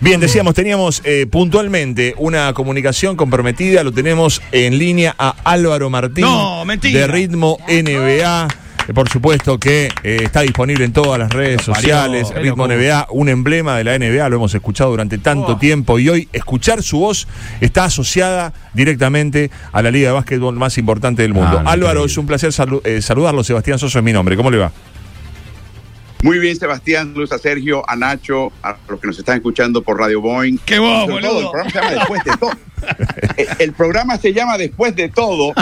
Bien, decíamos, teníamos eh, puntualmente una comunicación comprometida, lo tenemos en línea a Álvaro Martín No, de Ritmo NBA. Eh, Por supuesto que eh, está disponible en todas las redes sociales. Ritmo. NBA, un emblema de la NBA, lo hemos escuchado durante tanto Oh. tiempo y hoy escuchar su voz está asociada directamente a la liga de básquetbol más importante del mundo. Ah, Álvaro, increíble. es un placer salu- eh, saludarlo. Sebastián Soso es mi nombre. ¿Cómo le va? Muy bien, Sebastián, Luz, a Sergio, a Nacho, a los que nos están escuchando por Radio Boeing. ¡Qué Sobre todo, el programa se llama Después de Todo. Eh, el programa se llama Después de Todo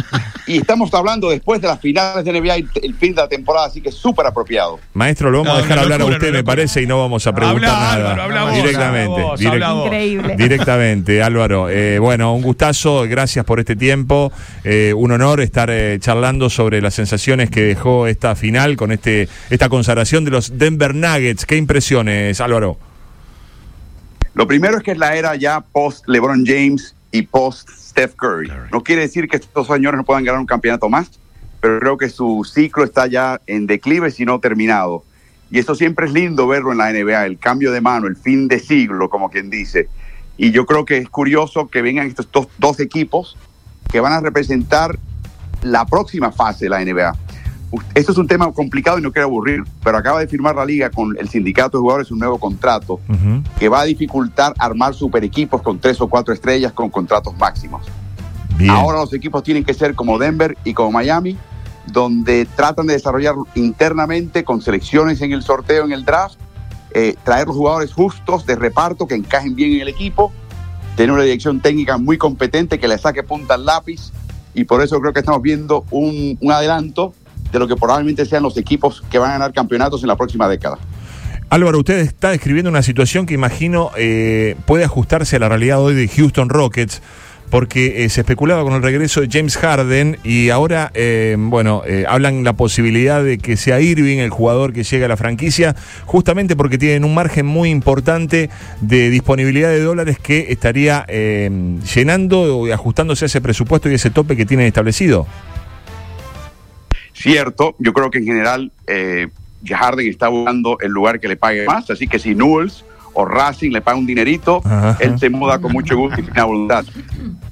y estamos hablando después de las finales de NBA y el fin de la temporada, así que es súper apropiado. Maestro, lo vamos No, a dejar hablar a usted, me parece, y no vamos a preguntar Habla, nada. Álvaro, habla vos, directamente. habla vos, direct- habla vos. Increíble. Directamente, Álvaro. Eh, bueno, un gustazo, gracias por este tiempo. Eh, un honor estar eh, charlando sobre las sensaciones que dejó esta final con este esta consagración de los Denver Nuggets. ¿Qué impresiones, Álvaro? Lo primero es que es la era ya post LeBron James y post Steph Curry. No quiere decir que estos señores no puedan ganar un campeonato más, pero creo que su ciclo está ya en declive, si no terminado. Y eso siempre es lindo verlo en la NBA, el cambio de mano, el fin de siglo, como quien dice. Y yo creo que es curioso que vengan estos dos, dos equipos que van a representar la próxima fase de la NBA. Esto es un tema complicado y no quiero aburrir, pero acaba de firmar la liga con el sindicato de jugadores un nuevo contrato que va a dificultar armar super equipos con tres o cuatro estrellas con contratos máximos. Bien. Ahora los equipos tienen que ser como Denver y como Miami, donde tratan de desarrollar internamente con selecciones en el sorteo, en el draft, eh, traer los jugadores justos de reparto que encajen bien en el equipo, tener una dirección técnica muy competente que le saque punta al lápiz y por eso creo que estamos viendo un, un adelanto de lo que probablemente sean los equipos que van a ganar campeonatos en la próxima década. Álvaro, usted está describiendo una situación que imagino eh, puede ajustarse a la realidad hoy de Houston Rockets, porque eh, se especulaba con el regreso de James Harden y ahora, eh, bueno, eh, hablan la posibilidad de que sea Irving el jugador que llegue a la franquicia, justamente porque tienen un margen muy importante de disponibilidad de dólares que estaría llenando y ajustándose a ese presupuesto y ese tope que tienen establecido. Cierto, yo creo que en general eh, Harden está buscando el lugar que le pague más, así que si Newells o Racing le paga un dinerito, Ajá. él se muda con mucho gusto y sin voluntad.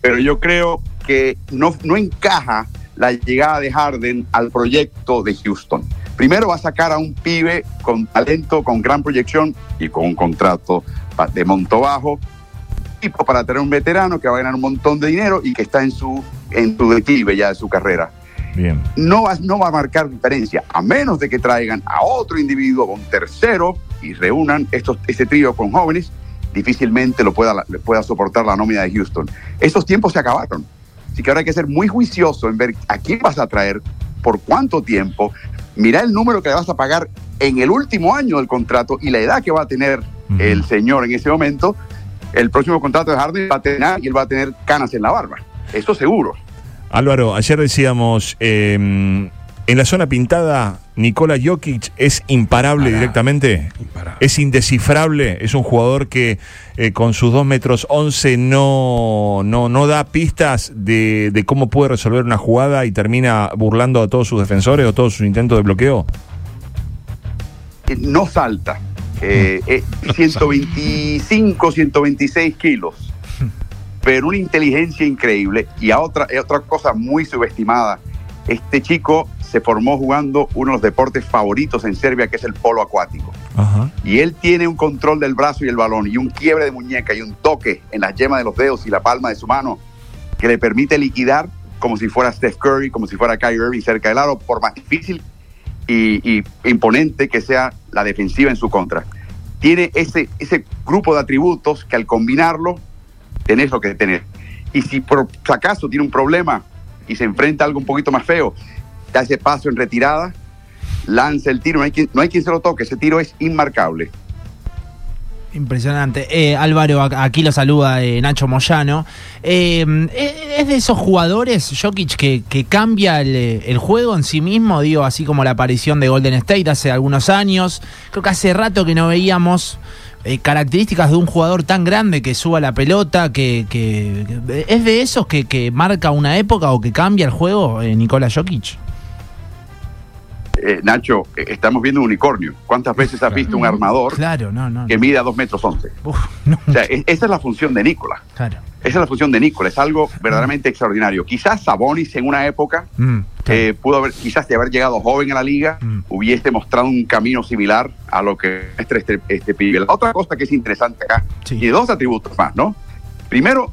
Pero yo creo que no, no encaja la llegada de Harden al proyecto de Houston. Primero va a sacar a un pibe con talento, con gran proyección y con un contrato de monto bajo, tipo para tener un veterano que va a ganar un montón de dinero y que está en su, en su declive ya de su carrera Bien. no va, no va a marcar diferencia, a menos de que traigan a otro individuo, un tercero, y reúnan estos, este trío con jóvenes, difícilmente lo pueda, pueda soportar la nómina de Houston. Esos tiempos se acabaron. Así que ahora hay que ser muy juicioso en ver a quién vas a traer, por cuánto tiempo, mira el número que le vas a pagar en el último año del contrato y la edad que va a tener el señor en ese momento. El próximo contrato de Harden va a tener y él va a tener canas en la barba. Eso seguro. Álvaro, ayer decíamos, eh, en la zona pintada, Nikola Jokic es imparable Pará. directamente. Imparable. Es indescifrable, es un jugador que eh, con sus 2 metros 11 no, no, no da pistas de, de cómo puede resolver una jugada y termina burlando a todos sus defensores o todos sus intentos de bloqueo. eh, no salta. Eh, eh, 125, 126 kilos. Pero una inteligencia increíble. Y a otra, eh, otra cosa muy subestimada. Este chico se formó jugando uno de los deportes favoritos en Serbia, que es el polo acuático. Ajá. Y él tiene un control del brazo y el balón, y un quiebre de muñeca y un toque en las yemas de los dedos y la palma de su mano, que le permite liquidar como si fuera Steph Curry, como si fuera Kyrie Irving cerca del aro, por más difícil y, y imponente que sea la defensiva en su contra. Tiene ese, ese grupo de atributos que al combinarlo, tenés lo que tenés. Y si por acaso tiene un problema y se enfrenta a algo un poquito más feo, da ese paso en retirada, lanza el tiro, no hay quien, no hay quien se lo toque, ese tiro es inmarcable. Impresionante. Eh, Álvaro, aquí lo saluda eh, Nacho Moyano. Eh, ¿Es de esos jugadores, Jokic, que, cambia el juego en sí mismo? Digo, así como la aparición de Golden State hace algunos años. Creo que hace rato que no veíamos eh, características de un jugador tan grande que suba la pelota, que, que- ¿Es de esos que, que marca una época o que cambia el juego, eh, Jokic? Eh, Nacho, eh, estamos viendo un unicornio. ¿Cuántas veces has visto un armador Claro, no, no. que mide a 2 metros 11? Uf, no, O sea, e- esa es la función de Nicola. claro. Esa es la función de Nicola. Es algo verdaderamente extraordinario. Quizás Sabonis en una época Mm, claro. eh, pudo haber, quizás de haber llegado joven a la liga, Mm. hubiese mostrado un camino similar a lo que muestra este, este pibe. La otra cosa que es interesante acá, Sí. tiene dos atributos más, ¿no? Primero,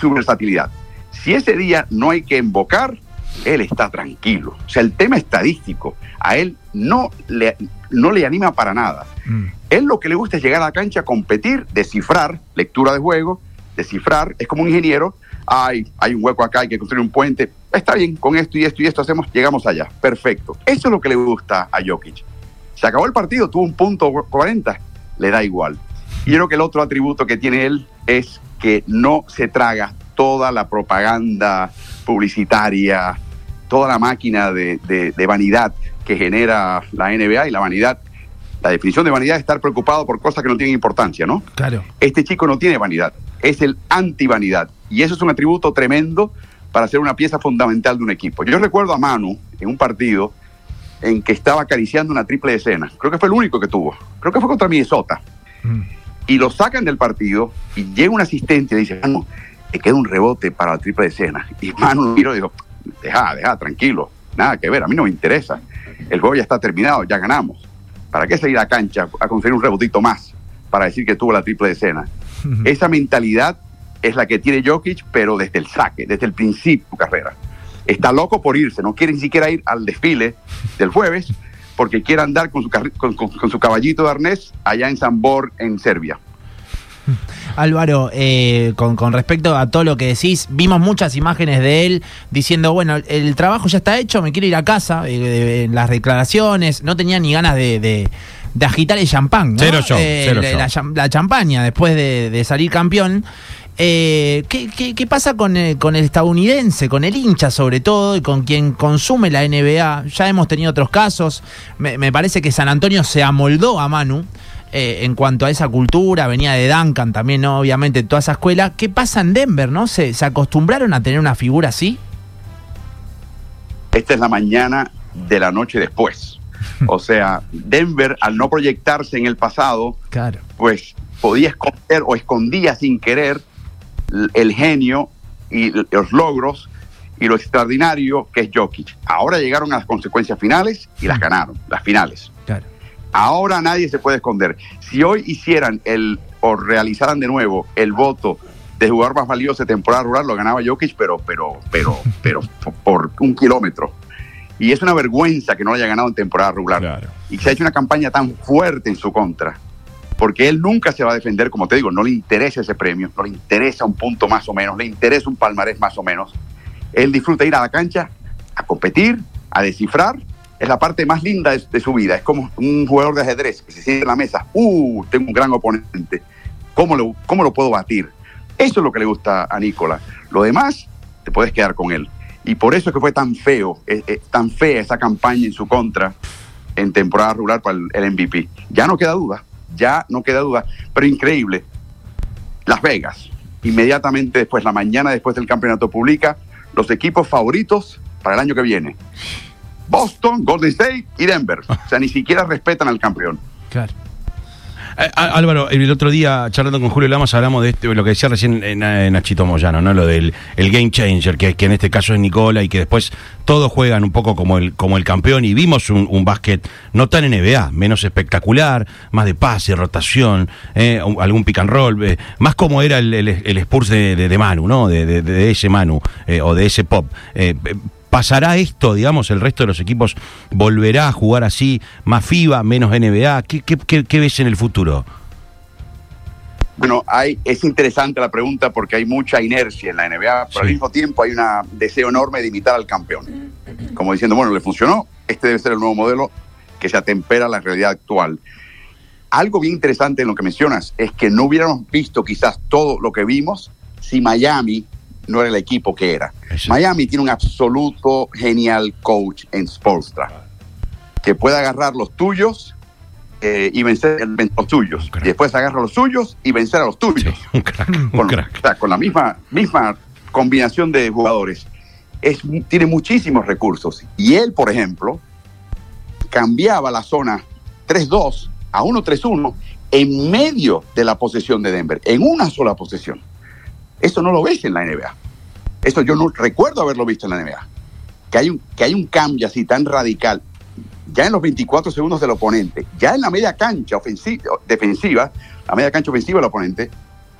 su versatilidad. Si ese día no hay que invocar, él está tranquilo. O sea, el tema estadístico a él no le, no le anima para nada. Mm, Él lo que le gusta es llegar a la cancha, competir, descifrar, lectura de juego, descifrar. Es como un ingeniero. Hay, hay un hueco acá, hay que construir un puente. Está bien, con esto y esto y esto hacemos, llegamos allá. Perfecto. Eso es lo que le gusta a Jokic. Se acabó el partido, tuvo un punto 40, le da igual. Y yo creo que el otro atributo que tiene él es que no se traga toda la propaganda publicitaria, toda la máquina de, de- de vanidad que genera la NBA y la vanidad. La definición de vanidad es estar preocupado por cosas que no tienen importancia, ¿no? claro. Este chico no tiene vanidad, es el anti-vanidad. Y eso es un atributo tremendo para ser una pieza fundamental de un equipo. Yo recuerdo a Manu en un partido en que estaba acariciando una triple escena. Creo que fue el único que tuvo. Creo que fue contra Minnesota. Mm, Y lo sacan del partido y llega un asistente y dice, Manu, te queda un rebote para la triple escena. Y Manu lo miró y dijo, deja, deja, tranquilo, nada que ver, a mí no me interesa. El juego ya está terminado, ya ganamos. ¿Para qué salir a cancha a conseguir un rebotito más para decir que tuvo la triple escena? Esa mentalidad es la que tiene Jokic, pero desde el saque, desde el principio de su carrera. Está loco por irse, no quiere ni siquiera ir al desfile del jueves porque quiere andar con su, con, con- con su caballito de arnés allá en Sambor, en Serbia. Álvaro, eh, con, con respecto a todo lo que decís, vimos muchas imágenes de él diciendo, bueno, el trabajo ya está hecho, me quiero ir a casa, eh, de- en las declaraciones, no tenía ni ganas de, de- de agitar el champán, ¿no? Cero show, Eh, cero la, la cham- la champaña después de, de salir campeón. Eh, ¿qué, qué, qué pasa con el, con el estadounidense, con el hincha sobre todo y con quien consume la NBA? Ya hemos tenido otros casos. Me, me parece que San Antonio se amoldó a Manu eh, en cuanto a esa cultura. Venía de Duncan también, ¿no? obviamente, toda esa escuela. ¿Qué pasa en Denver? ¿no? ¿Se, se acostumbraron a tener una figura así? Esta es la mañana de la noche después. O sea, Denver, al no proyectarse en el pasado, Claro. pues podía esconder o escondía sin querer el genio y los logros y lo extraordinario que es Jokic. Ahora llegaron a las consecuencias finales y las ganaron, las finales. Claro. Ahora nadie se puede esconder. Si hoy hicieran el o realizaran de nuevo el voto de jugador más valioso de temporada rural, lo ganaba Jokic, pero, pero, pero, pero por, un kilómetro. Y es una vergüenza que no lo haya ganado en temporada regular. Claro. Y se ha hecho una campaña tan fuerte en su contra. Porque él nunca se va a defender, como te digo, no le interesa ese premio, no le interesa un punto más o menos, le interesa un palmarés más o menos. Él disfruta ir a la cancha a competir, a descifrar. Es la parte más linda de, de su vida. Es como un jugador de ajedrez que se siente en la mesa. ¡Uh! Tengo un gran oponente. ¿Cómo lo, cómo lo puedo batir? Eso es lo que le gusta a Nicola. Lo demás, te puedes quedar con él. Y por eso es que fue tan feo, eh, eh, tan fea esa campaña en su contra en temporada regular para el, el MVP. Ya no queda duda, ya no queda duda. Pero increíble. Las Vegas, inmediatamente después, la mañana después del campeonato, publica los equipos favoritos para el año que viene. Boston, Golden State y Denver. O sea, ni siquiera respetan al campeón. Claro. Eh, Álvaro, el otro día charlando con Julio Lamas hablamos de este, lo que decía recién en, en Nachito Moyano, ¿no? Lo del el game changer, que, que en este caso es Nicola y que después todos juegan un poco como el, como el campeón y vimos un, un básquet no tan NBA, menos espectacular, más de pase, rotación, eh, algún pick and roll, eh, más como era el, el, el Spurs de, de- de Manu, ¿no? De, de- ese Manu eh, o de ese Pop. ¿Pasará esto, digamos, el resto de los equipos volverá a jugar así, más FIBA, menos NBA? ¿Qué, qué, qué- qué ves en el futuro? Bueno, hay, es interesante la pregunta porque hay mucha inercia en la NBA, pero al mismo tiempo hay un deseo enorme de imitar al campeón. Como diciendo, bueno, le funcionó, este debe ser el nuevo modelo que se atempera a la realidad actual. Algo bien interesante en lo que mencionas es que no hubiéramos visto quizás todo lo que vimos si Miami no era el equipo que era. Miami tiene un absoluto genial coach en Spolstra que puede agarrar los tuyos eh, y vencer el- los tuyos. Y después agarra los suyos y vencer a los tuyos. Un crack, un Con, crack. o sea, con la misma, misma combinación de jugadores. Es, tiene muchísimos recursos. Y él, por ejemplo, cambiaba la zona 3-2 a 1-3-1 en medio de la posesión de Denver, en una sola posesión. Eso no lo ves en la NBA. Eso yo no recuerdo haberlo visto en la NBA. Que hay un, que hay un cambio así tan radical, ya en los 24 segundos del oponente, ya en la media cancha ofensiva, defensiva, la media cancha ofensiva del oponente,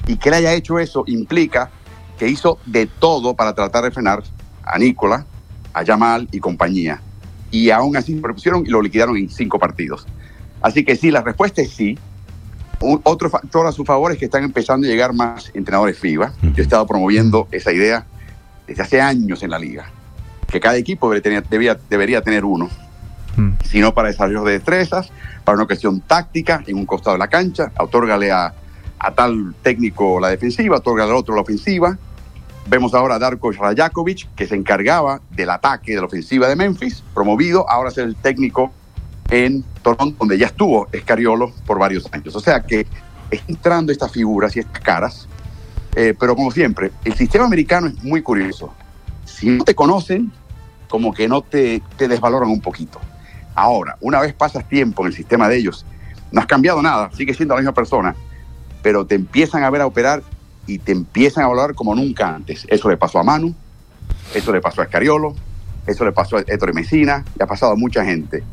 y que él haya hecho eso implica que hizo de todo para tratar de frenar a Nicola, a Jamal y compañía. Y aún así lo propusieron y lo liquidaron en cinco partidos. Así que sí, la respuesta es sí. Un- otro factor a su favor es que están empezando a llegar más entrenadores FIBA. Yo he estado promoviendo esa idea desde hace años en la liga, que cada equipo debería tener, debía- debería tener uno, Mm. sino para desarrollo de destrezas, para una cuestión táctica en un costado de la cancha, otórgale a, a tal técnico la defensiva, otórgale al otro la ofensiva. Vemos ahora a Darko Rajakovic, que se encargaba del ataque de la ofensiva de Memphis, promovido ahora a ser el técnico en Toronto, donde ya estuvo Escariolo por varios años. O sea que está entrando estas figuras y estas caras, eh, pero como siempre, el sistema americano es muy curioso. Si no te conocen, como que no te, te desvaloran un poquito. Ahora, una vez pasas tiempo en el sistema de ellos, no has cambiado nada, sigues siendo la misma persona, pero te empiezan a ver a operar y te empiezan a valorar como nunca antes. Eso le pasó a Manu, eso le pasó a Escariolo, eso le pasó a Héctor Mesina, le ha pasado a mucha gente.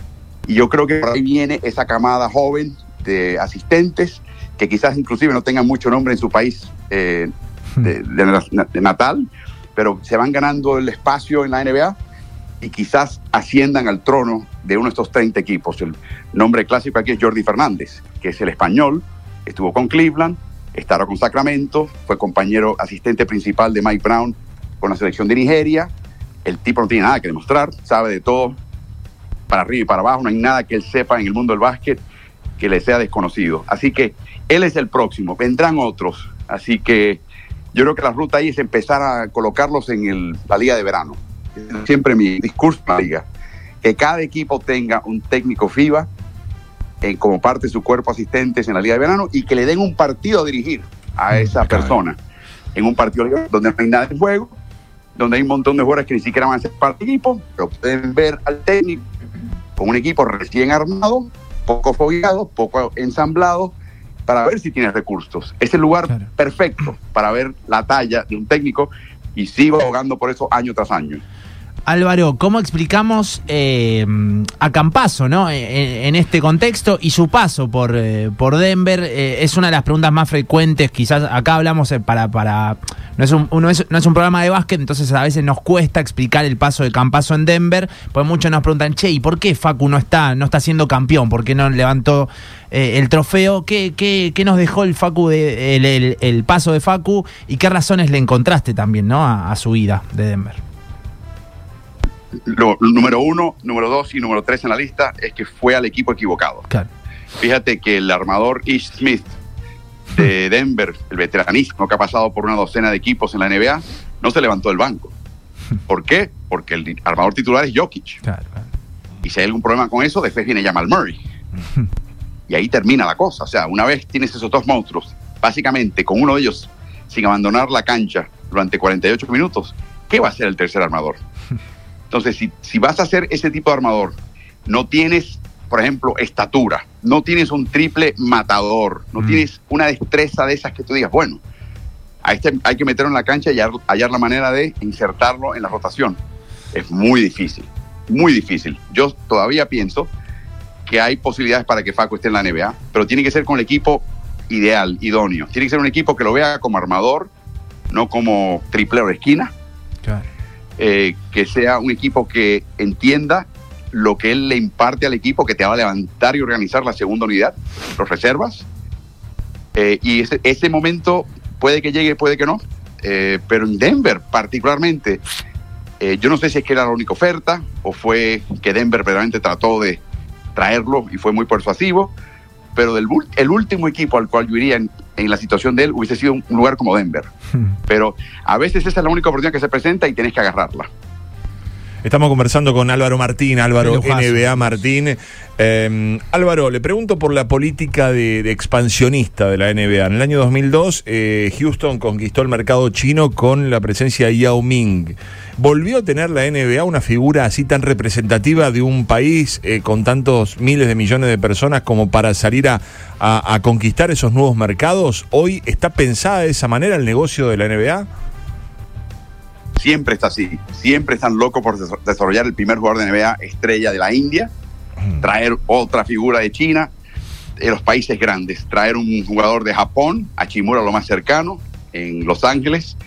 Y yo creo que por ahí viene esa camada joven de asistentes que quizás inclusive no tengan mucho nombre en su país eh, de, de- de natal, pero se van ganando el espacio en la NBA y quizás asciendan al trono de uno de estos 30 equipos. El nombre clásico aquí es Jordi Fernández, que es el español, estuvo con Cleveland, estará con Sacramento, fue compañero asistente principal de Mike Brown con la selección de Nigeria. El tipo no tiene nada que demostrar, sabe de todo, para arriba y para abajo, no hay nada que él sepa en el mundo del básquet que le sea desconocido. Así que él es el próximo, vendrán otros. Así que yo creo que la ruta ahí es empezar a colocarlos en el- la liga de verano. Siempre mi discurso en la liga. Que cada equipo tenga un técnico FIBA eh, como parte de su cuerpo asistentes en la liga de verano y que le den un partido a dirigir a esa claro. persona. En un partido donde no hay nada en juego, donde hay un montón de jugadores que ni siquiera van a ser parte del equipo, pero pueden ver al técnico con un equipo recién armado, poco fogueado, poco ensamblado, para ver si tiene recursos. Es el lugar Claro. perfecto para ver la talla de un técnico y sigo abogando por eso año tras año. Álvaro, ¿cómo explicamos eh, a Campaso ¿no? en, en este contexto y su paso por, eh, por Denver? Eh, es una de las preguntas más frecuentes, quizás acá hablamos eh, para... para no, es un, no, es, no es un programa de básquet, entonces a veces nos cuesta explicar el paso de Campaso en Denver, pues muchos nos preguntan, che, ¿y por qué Facu no está, no está siendo campeón? ¿Por qué no levantó el trofeo? ¿Qué, qué, qué nos dejó el Facu de, el, el- el paso de Facu y qué razones le encontraste también ¿no? a, a su ida de Denver? Lo, número uno, número dos y número tres en la lista es que fue al equipo equivocado. Claro. Fíjate que el armador Ish Smith de Denver, el veteranísimo que ha pasado por una docena de equipos en la NBA, no se levantó del banco. ¿Por qué? Porque el armador titular es Jokic. Claro, claro. Y si hay algún problema con eso, después viene Jamal Murray. Y ahí termina la cosa. O sea, una vez tienes esos dos monstruos, básicamente con uno de ellos sin abandonar la cancha durante 48 minutos, ¿qué va a ser el tercer armador? Entonces, si, si vas a ser ese tipo de armador, no tienes, por ejemplo, estatura, no tienes un triple matador, no Mm. tienes una destreza de esas que tú digas, bueno, a este hay que meterlo en la cancha y hallar, hallar la manera de insertarlo en la rotación. Es muy difícil, muy difícil. Yo todavía pienso que hay posibilidades para que Facu esté en la NBA, pero tiene que ser con el equipo ideal, idóneo. Tiene que ser un equipo que lo vea como armador, no como triplero de esquina claro. Eh, que sea un equipo que entienda lo que él le imparte al equipo, que te va a levantar y organizar la segunda unidad, los reservas. Eh, y ese, momento puede que llegue, puede que no. Eh, pero en Denver particularmente, yo no sé si es que era la única oferta o fue que Denver verdaderamente trató de traerlo y fue muy persuasivo. Pero del, el último equipo al cual yo iría en, en la situación de él hubiese sido un lugar como Denver. Pero a veces esa es la única oportunidad que se presenta y tienes que agarrarla. Estamos conversando con Álvaro Martín, Álvaro. NBA Martín. Eh, Álvaro, le pregunto por la política de, de expansionista de la NBA. En el año 2002, eh, Houston conquistó el mercado chino con la presencia de Yao Ming. ¿Volvió a tener la NBA una figura así tan representativa de un país eh, con tantos miles de millones de personas como para salir a, a- a conquistar esos nuevos mercados? ¿Hoy está pensada de esa manera el negocio de la NBA? Siempre está así. Siempre están locos por des- desarrollar el primer jugador de NBA estrella de la India, traer otra figura de China, de los países grandes, traer un jugador de Japón, a Chimura lo más cercano, en Los Ángeles,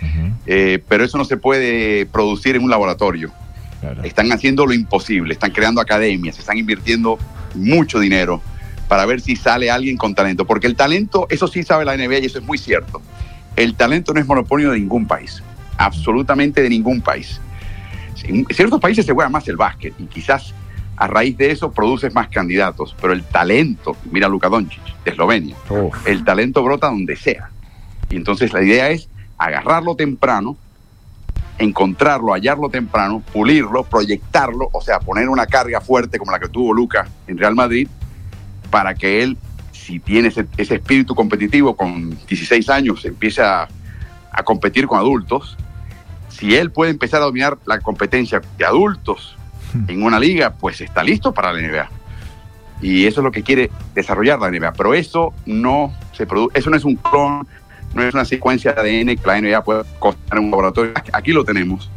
eh, pero eso no se puede producir en un laboratorio. Claro. Están haciendo lo imposible, están creando academias, están invirtiendo mucho dinero para ver si sale alguien con talento, porque el talento, eso sí sabe la NBA y eso es muy cierto. El talento no es monopolio de ningún país, absolutamente de ningún país. En ciertos países se juega más el básquet y quizás a raíz de eso produces más candidatos, pero el talento, mira Luka Doncic de Eslovenia, el talento brota donde sea. Y entonces la idea es agarrarlo temprano, encontrarlo, hallarlo temprano, pulirlo, proyectarlo, o sea, poner una carga fuerte como la que tuvo Lucas en Real Madrid, para que él, si tiene ese, ese espíritu competitivo con 16 años, empiece a, a competir con adultos. Si él puede empezar a dominar la competencia de adultos en una liga, pues está listo para la NBA. Y eso es lo que quiere desarrollar la NBA. Pero eso no se produce, eso no es un clon, no es una secuencia de ADN que la NBA puede costar en un laboratorio. Aquí- Aquí lo tenemos,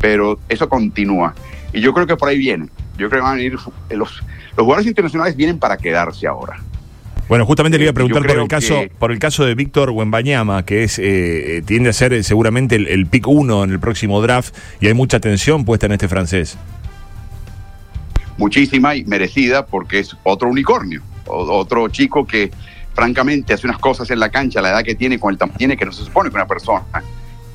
pero eso continúa. Y yo creo que por ahí viene. Yo creo que van a venir los, los jugadores internacionales vienen para quedarse ahora. Bueno, justamente le iba a Yo preguntar por el caso, que- por el caso de Víctor Wembanyama, que es eh, eh, tiende a ser eh, seguramente el, el pick uno en el próximo draft y hay mucha atención puesta en este francés. muchísima y merecida porque es otro unicornio, otro chico que francamente hace unas cosas en la cancha, la edad que tiene, con el tamaño tiene, que no se supone que una persona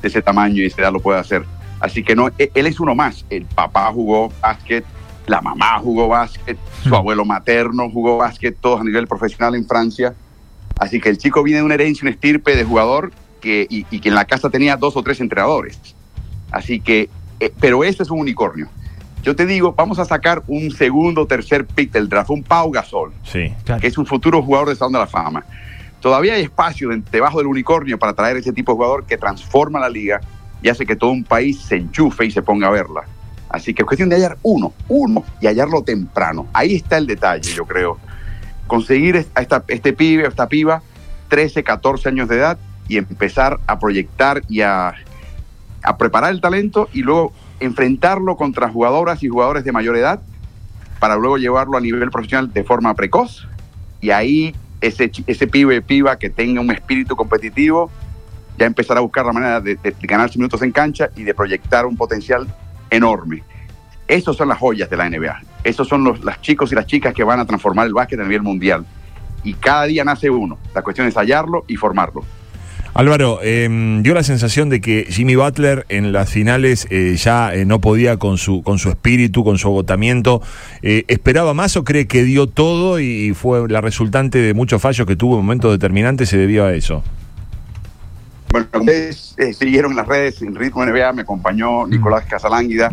de ese tamaño y esa edad lo puede hacer. Así que no, e- él es uno más. El papá jugó básquet, la mamá jugó básquet, su abuelo materno jugó básquet, todos a nivel profesional en Francia. Así que el chico viene de una herencia, un estirpe de jugador que, y, y que en la casa tenía dos o tres entrenadores. Así que, eh, pero este es un unicornio. Yo te digo, vamos a sacar un segundo o tercer pick del draft, un Pau Gasol, Sí. Claro. que es un futuro jugador de Salón de la Fama. Todavía hay espacio de- debajo del unicornio para traer ese tipo de jugador que transforma la liga y hace que todo un país se enchufe y se ponga a verla. Así que es cuestión de hallar uno, uno, y hallarlo temprano. Ahí está el detalle, yo creo. Conseguir a este pibe, a esta piba, 13, 14 años de edad, y empezar a proyectar y a, preparar el talento y luego enfrentarlo contra jugadoras y jugadores de mayor edad para luego llevarlo a nivel profesional de forma precoz y ahí ese, ese pibe piba que tenga un espíritu competitivo ya empezará a buscar la manera de, de ganarse minutos en cancha y de proyectar un potencial enorme. Esos son las joyas de la NBA. Esos son los chicos y las chicas que van a transformar el básquet a nivel mundial. Y cada día nace uno. La cuestión es hallarlo y formarlo. Álvaro, eh, dio la sensación de que Jimmy Butler en las finales eh, ya eh, no podía con su, con su espíritu, con su agotamiento. Eh, ¿Esperaba más o cree que dio todo y fue la resultante de muchos fallos que tuvo en momentos determinantes se debió a eso? Bueno, ustedes eh, siguieron en las redes en Ritmo NBA, me acompañó Nicolás Casalánguida.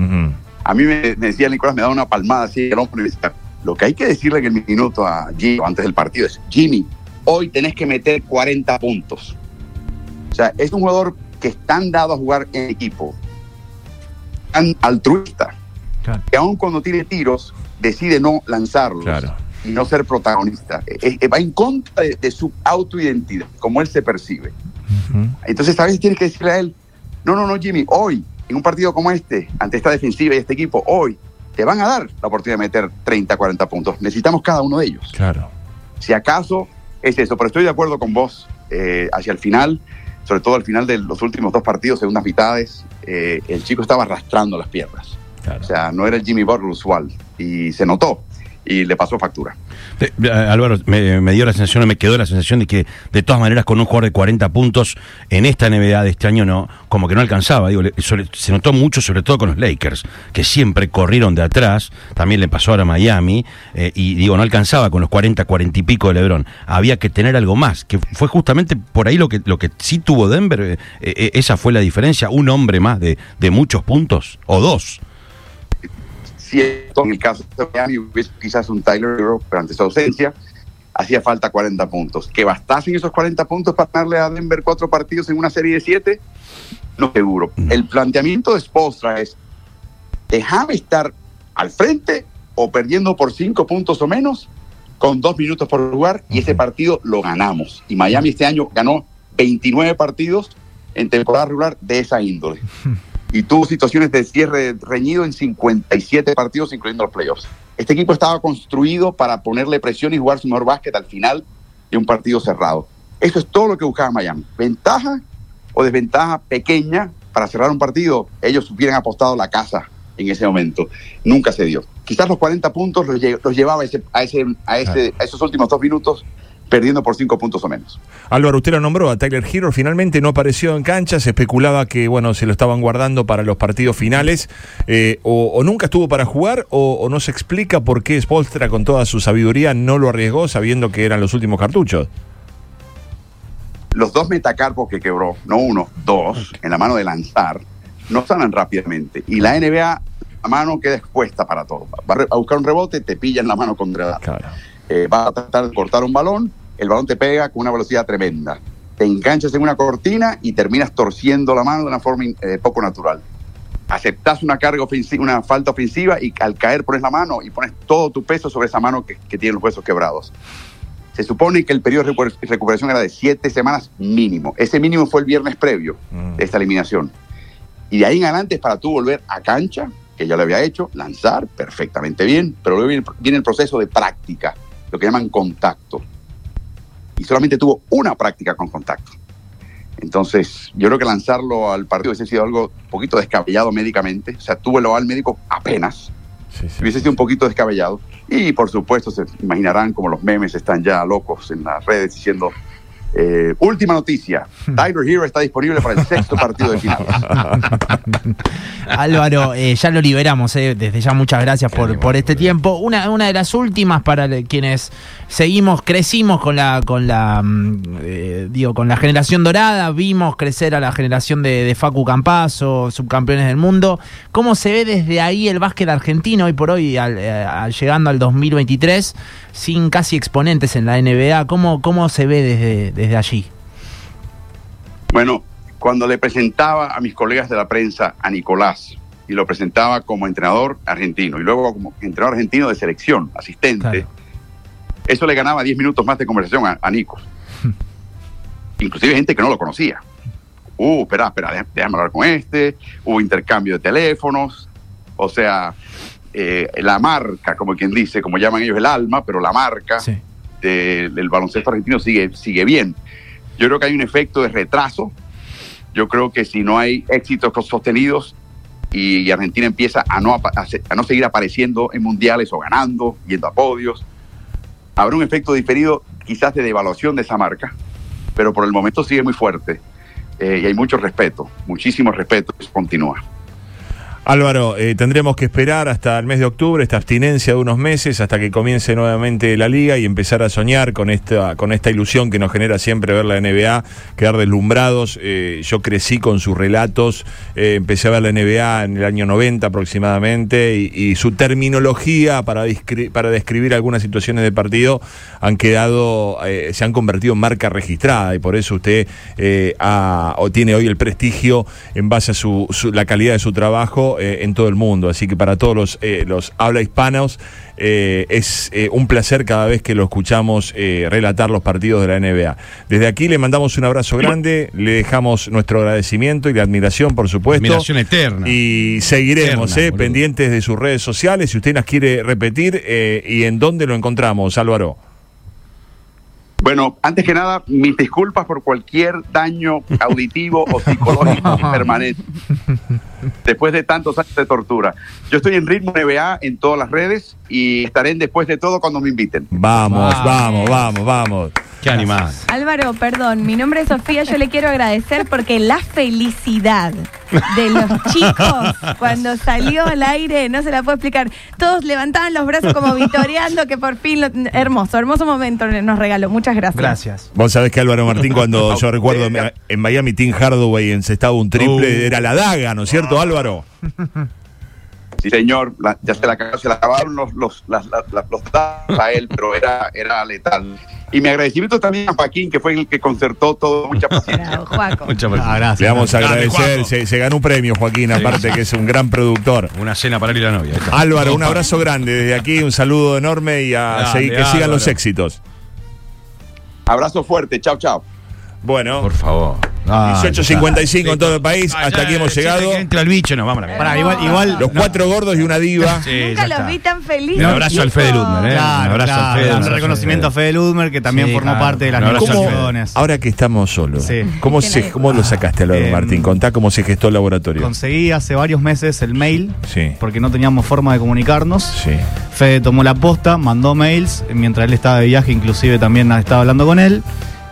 A mí me, me decía Nicolás, me daba una palmada así el hombre. y me decía, Lo que hay que decirle en el minuto a Jimmy antes del partido es, Jimmy, hoy tenés que meter 40 puntos. O sea, es un jugador que es tan dado a jugar en equipo, tan altruista, Claro. que aun cuando tiene tiros, decide no lanzarlos Claro. y no ser protagonista. Eh, eh, va en contra de, de su autoidentidad, como él se percibe. Entonces a veces tienes que decirle a él, no, no, no, Jimmy, hoy, en un partido como este, ante esta defensiva y este equipo, hoy te van a dar la oportunidad de meter 30, 40 puntos. Necesitamos cada uno de ellos. Claro. Si acaso es eso, pero estoy de acuerdo con vos eh, hacia el final, sobre todo al final de los últimos dos partidos, segundas mitades, eh, el chico estaba arrastrando las piernas. claro. O sea, no era el Jimmy Butler usual y se notó y le pasó factura. Eh, eh, Álvaro, me, dio la sensación, me quedó la sensación de que de todas maneras con un jugador de 40 puntos en esta NBA de este año no, como que no alcanzaba. Digo, se notó mucho, sobre todo con los Lakers, que siempre corrieron de atrás. También le pasó ahora a Miami eh, y digo, no alcanzaba con los 40, 40 y pico de LeBron. Había que tener algo más, que fue justamente por ahí lo que lo que sí tuvo Denver. esa fue la diferencia, un hombre más de, de muchos puntos o dos. Cierto, en el caso de Miami hubiese quizás un Tyler Hero, pero ante su ausencia hacía falta 40 puntos. Que bastasen esos 40 puntos para darle a Denver cuatro partidos en una serie de siete, no seguro. El planteamiento de Spostra es, déjame estar al frente o perdiendo por cinco puntos o menos con dos minutos por jugar y ese partido lo ganamos. Y Miami este año ganó 29 partidos en temporada regular de esa índole. Y tuvo situaciones de cierre reñido en 57 partidos, incluyendo los playoffs. Este equipo estaba construido para ponerle presión y jugar su mejor básquet al final de un partido cerrado. Eso es todo lo que buscaba Miami. Ventaja o desventaja pequeña para cerrar un partido. Ellos hubieran apostado la casa en ese momento. Nunca se dio. Quizás los 40 puntos los, lle- los llevaba ese- a, ese, a, ese, a esos últimos dos minutos perdiendo por cinco puntos o menos. Álvaro, usted lo nombró a Tyler Hero, finalmente no apareció en cancha, se especulaba que bueno se lo estaban guardando para los partidos finales, eh, o, o nunca estuvo para jugar, o, o no se explica por qué Spolstra con toda su sabiduría no lo arriesgó sabiendo que eran los últimos cartuchos. Los dos metacarpos que quebró, no uno, dos, en la mano de lanzar, no sanan rápidamente. Y la NBA, la mano queda expuesta para todo. Va a buscar un rebote, te pillan la mano contra Claro. eh, va a tratar de cortar un balón, el balón te pega con una velocidad tremenda. Te enganchas en una cortina y terminas torciendo la mano de una forma eh, poco natural. Aceptas una carga ofensiva, una falta ofensiva y al caer pones la mano y pones todo tu peso sobre esa mano que, que tiene los huesos quebrados. Se supone que el periodo de recu- recuperación era de siete semanas mínimo. Ese mínimo fue el viernes previo Mm. de esta eliminación. Y de ahí en adelante es para tú volver a cancha, que ya lo había hecho, lanzar perfectamente bien, pero luego viene, viene el proceso de práctica, lo que llaman contacto. Y solamente tuvo una práctica con contacto. Entonces, yo creo que lanzarlo al partido hubiese sido algo un poquito descabellado médicamente. O sea, tuvo el al médico apenas. Sí, sí, Hubiese sido un poquito descabellado. Y por supuesto, se imaginarán como los memes están ya locos en las redes diciendo. eh, última noticia: Tyler Hero está disponible para el sexto partido de final. Álvaro, eh, ya lo liberamos, eh, desde ya muchas gracias por, por este tiempo. Una, una de las últimas para quienes seguimos, crecimos con la, con la, mm, eh, digo, con la generación dorada, vimos crecer a la generación de, de Facu Campazo, subcampeones del mundo. ¿Cómo se ve desde ahí el básquet argentino hoy por hoy, al- eh, al- llegando al 2023, sin casi exponentes en la NBA? ¿Cómo, cómo se ve desde, desde allí? Bueno, cuando le presentaba a mis colegas de la prensa a Nicolás y lo presentaba como entrenador argentino y luego como entrenador argentino de selección, asistente, Claro. Eso le ganaba 10 minutos más de conversación a, a Nico. Inclusive gente que no lo conocía. Uh, espera, espera, déjame, hablar con este. Hubo intercambio de teléfonos. O sea, eh, la marca, como quien dice, como llaman ellos el alma, pero la marca Sí. de- del baloncesto argentino sigue, sigue bien. Yo creo que hay un efecto de retraso. Yo creo que si no hay éxitos sostenidos y, Argentina empieza a no, a no seguir apareciendo en mundiales o ganando, yendo a podios, habrá un efecto diferido quizás de devaluación de esa marca, pero por el momento sigue muy fuerte eh, y hay mucho respeto, muchísimo respeto, continúa. Álvaro, eh, tendremos que esperar hasta el mes de octubre, esta abstinencia de unos meses, hasta que comience nuevamente la liga y empezar a soñar con esta, con esta ilusión que nos genera siempre ver la NBA, quedar deslumbrados. Eh, yo crecí con sus relatos, eh, empecé a ver la NBA en el año 90 aproximadamente y, su terminología para, para describir algunas situaciones de partido han quedado, se han convertido en marca registrada y por eso usted ha- o tiene hoy el prestigio en base a su, su- la calidad de su trabajo eh, en todo el mundo. Así que para todos los, eh, los habla hispanos eh, es eh, un placer cada vez que lo escuchamos eh, relatar los partidos de la NBA. Desde aquí le mandamos un abrazo grande, le dejamos nuestro agradecimiento y la admiración, por supuesto. Admiración eterna. Y seguiremos Eterna, eh, pendientes de sus redes sociales. Si usted las quiere repetir eh, y en dónde lo encontramos, Álvaro. Bueno, antes que nada, mis disculpas por cualquier daño auditivo o psicológico permanente. Después de tantos años de tortura. Yo estoy en Ritmo NBA en todas las redes y estaré en después de todo cuando me inviten. Vamos, Vamos. vamos, vamos, vamos. Qué animal. Álvaro, perdón, mi nombre es Sofía, yo le quiero agradecer porque la felicidad de los chicos cuando salió al aire, no se la puedo explicar, todos levantaban los brazos como vitoreando que por fin, lo- hermoso, hermoso momento nos regaló, muchas gracias. Gracias. Vos sabés que Álvaro Martín, cuando yo recuerdo en, en Miami, Tim Hardaway encestaba un triple, Uh. era la daga, ¿no es cierto, Álvaro? Sí, señor, la- ya se la, se la acabaron los, los, las- los datos a él, pero era, era letal. Y mi agradecimiento también a Joaquín, que fue el que concertó todo, mucha paciencia. Bravo. Muchas gracias. Ah, gracias. Le vamos a agradecer, se, se ganó un premio, Joaquín, aparte que es un gran productor. Una cena para él y la novia. está. Álvaro, un abrazo grande desde aquí, un saludo enorme y a Grande, seguir, que sigan los éxitos. Abrazo fuerte, chao, chao. Bueno, Por favor. 18.55 en todo el país, Ah, hasta ya, aquí hemos llegado. que Entra el bicho, nos vamos a la. Pará, igual, igual. Los no- cuatro gordos y una diva. Sí, Nunca los está. vi tan felices. Un abrazo al Fede Ludmer, ¿eh? Claro, Un abrazo al claro, Fede, un al reconocimiento a Fede. Ludmer, que también Sí, formó claro. parte de las al negociaciones. Ahora que estamos solos, Sí. ¿cómo, ¿Quién se? ¿cómo lo sacaste, Álvaro Eh, Martín? Contá cómo se gestó el laboratorio. Conseguí hace varios meses el mail, Sí. porque no teníamos forma de comunicarnos. Sí. Fede tomó la posta, mandó mails, mientras él estaba de viaje, inclusive también estaba hablando con él.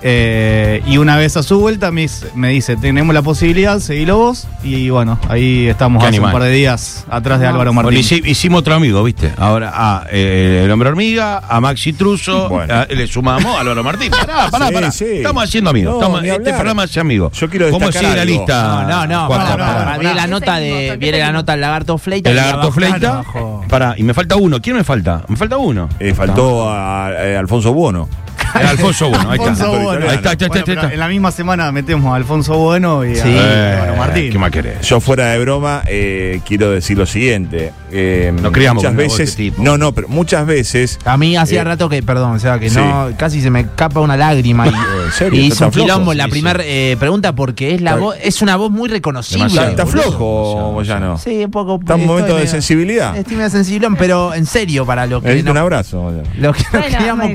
Eh, y una vez a su vuelta me, dice- me dice, tenemos la posibilidad, seguilo vos. Y bueno, ahí estamos Qué hace animal. un par de días atrás de No. Álvaro Bueno, Martín. hici- hicimos otro amigo, ¿viste? Ahora a eh, el hombre hormiga, a Maxi Truso, Bueno. a- le sumamos a Álvaro Martín. Pará, pará, Sí, pará. sí. Estamos haciendo amigos. No, estamos, ni este hablar. programa hace amigos. Yo quiero ¿Cómo destacar sigue la algo. lista? No, no, pará. viene la ¿Qué nota de. ¿Qué Viene la nota del lagarto Fleita. El lagarto Fleita. Pará, y me falta uno. ¿Quién me falta? Me falta uno. Eh, faltó a, eh, Alfonso Buono. Eh, Alfonso Bueno, ahí está. Alfonso Bueno. Ahí está, ahí está, ahí Bueno, está, ahí pero está. en la misma semana metemos a Alfonso Bueno y a Sí. Eh, Martín. ¿Qué más querés? Yo fuera de broma, eh, quiero decir lo siguiente. Eh, Nos criamos muchas veces, este tipo. no, no, pero muchas veces. A mí hacía Eh, rato que, perdón, o sea, que sí. no, casi se me escapa una lágrima y, ¿En serio? y ¿Está hizo un quilombo en la Sí, primera pregunta porque es la voz, es una voz muy reconocible. Demasiado. Está, flojo, Moyano. Sí, un poco. Está en un momento de medio- sensibilidad. Estoy medio sensible, pero en serio, para lo que. No- un abrazo. Moyano. Lo que no Bueno, queríamos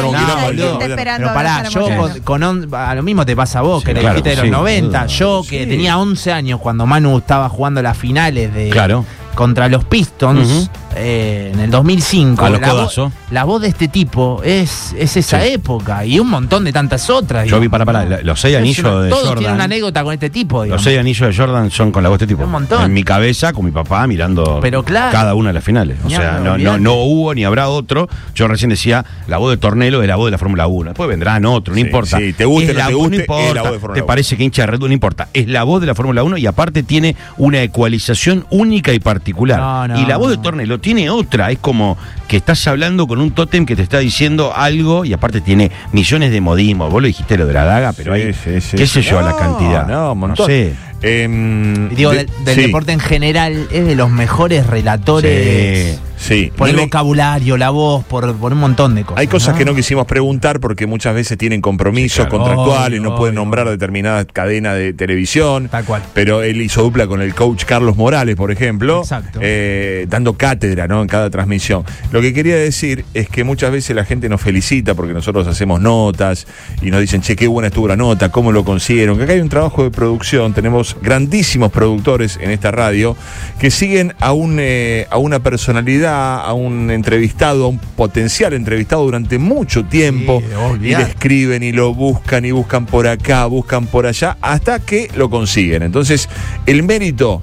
sabemos pero pará, yo con, con on- a lo mismo te pasa a vos, Sí, que le dijiste de los sí, 90. boludo. Yo que Sí. tenía 11 años cuando Manu estaba jugando las finales de Claro. Contra los Pistons eh, en el 2005. A los la, vo- codazos. la voz de este tipo es, es esa Sí. época y un montón de tantas otras. Yo vi para para los seis anillos una- de Todos tienen una Jordan. anécdota con este tipo. Los seis anillos de Jordan son con la voz de este tipo. Un montón. En mi cabeza, con mi papá, mirando Pero claro. cada una de las finales. O sea, no, no, no hubo ni habrá otro. Yo recién decía, la voz de Tornelo es la voz de la Fórmula 1. Después vendrán otros, no Sí, importa. sí, te guste Es no la te voz- guste, importa. la voz de Fórmula Te 1. parece que hincha de Red Bull, no importa. Es la voz de la Fórmula 1 y aparte tiene una ecualización única y particular. No, no, y la voz de no. Tornelo tiene otra. Es como que estás hablando con un tótem que te está diciendo algo y aparte tiene millones de modismos. Vos lo dijiste lo de la daga, pero Sí, hay, sí, sí. qué sé yo, la No, cantidad. No, montón. sé. Em, Digo, de- del, del sí, deporte en general es de los mejores relatores. Sí. Por el le- vocabulario, la voz, por, por un montón de cosas. Hay cosas que no quisimos preguntar porque muchas veces tienen compromisos Sí, claro. contractuales, Obvio, no pueden obvio. nombrar determinadas cadenas de televisión. Tal cual. Pero él hizo dupla con el coach Carlos Morales, por ejemplo, Exacto. eh, dando cátedra ¿no? en cada transmisión. Lo que quería decir es que muchas veces la gente nos felicita porque nosotros hacemos notas y nos dicen, che, qué buena estuvo la nota, cómo lo consiguieron. Que acá hay un trabajo de producción, tenemos grandísimos productores en esta radio que siguen a, un, eh, a una personalidad, a un entrevistado, a un potencial entrevistado durante mucho tiempo Sí, y le escriben y lo buscan y buscan por acá, buscan por allá, hasta que lo consiguen. Entonces, el mérito,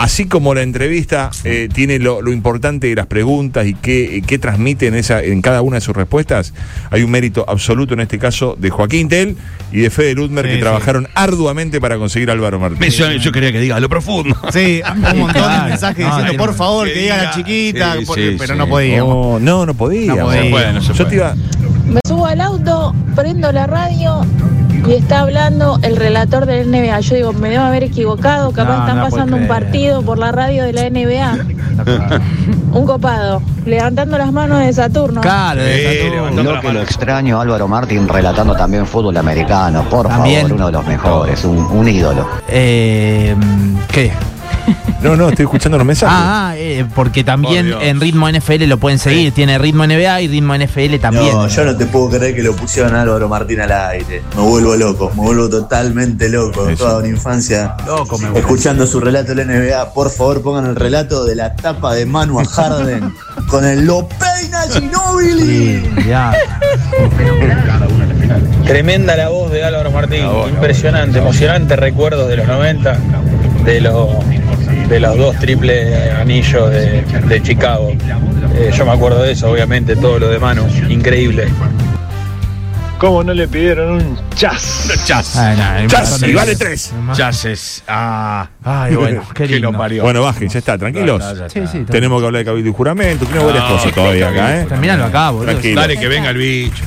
así como la entrevista eh, tiene lo, lo importante de las preguntas y qué, y qué transmite en, esa, en cada una de sus respuestas, hay un mérito absoluto en este caso de Joaquín Tell y de Fede Ludmer Sí, que sí. trabajaron arduamente para conseguir a Álvaro Martín. Eso yo quería que diga lo profundo. Sí, un montón de mensajes No, diciendo, por favor, que, que diga la chiquita, Sí, por- sí, pero sí. no podíamos. No, no, no podía. No podía. Se puede, no se Yo puede. te iba. Me subo al auto, prendo la radio y está hablando el relator del NBA. Yo digo, me debo haber equivocado, capaz No, están no pasando un partido por la radio de la NBA. Un copado, levantando las manos de Saturno. Claro, de Sí, Saturno. levantando Lo que lo extraño Álvaro Martín relatando también fútbol americano, por También. favor, uno de los mejores, un, un ídolo. Eh, ¿Qué? No, no, estoy escuchando los mensajes. Ah, ah, eh, porque también en Ritmo NFL lo pueden seguir. Tiene Ritmo NBA y Ritmo NFL también. No, yo no te puedo creer que lo pusieron a Álvaro Martín al aire. Me vuelvo loco, me vuelvo totalmente loco. Eso. Toda una infancia Loco, me vuelvo. escuchando su relato de la NBA. Por favor, pongan el relato de la tapa de Manu a Harden con el Lo Peina Ginobili. Sí, ya. Tremenda la voz de Álvaro Martín, impresionante, emocionante recuerdos de los 90, de los, de los dos triples anillos de, de Chicago. Eh, yo me acuerdo de eso, obviamente, todo lo de Manu, increíble. ¿Cómo no le pidieron un chas? Chas. Ah, no, Chas, y vale tres. Chases. Ah. Ay, bueno, qué que lindo. lo parió. Bueno, bajen, ya está, tranquilos. No, no, ya Sí, está. sí, está Tenemos que hablar de cabildo y juramento, tenemos varias cosas todavía acá, ¿eh? Terminalo acá, boludo. Tranquilo. Dale que venga el bicho.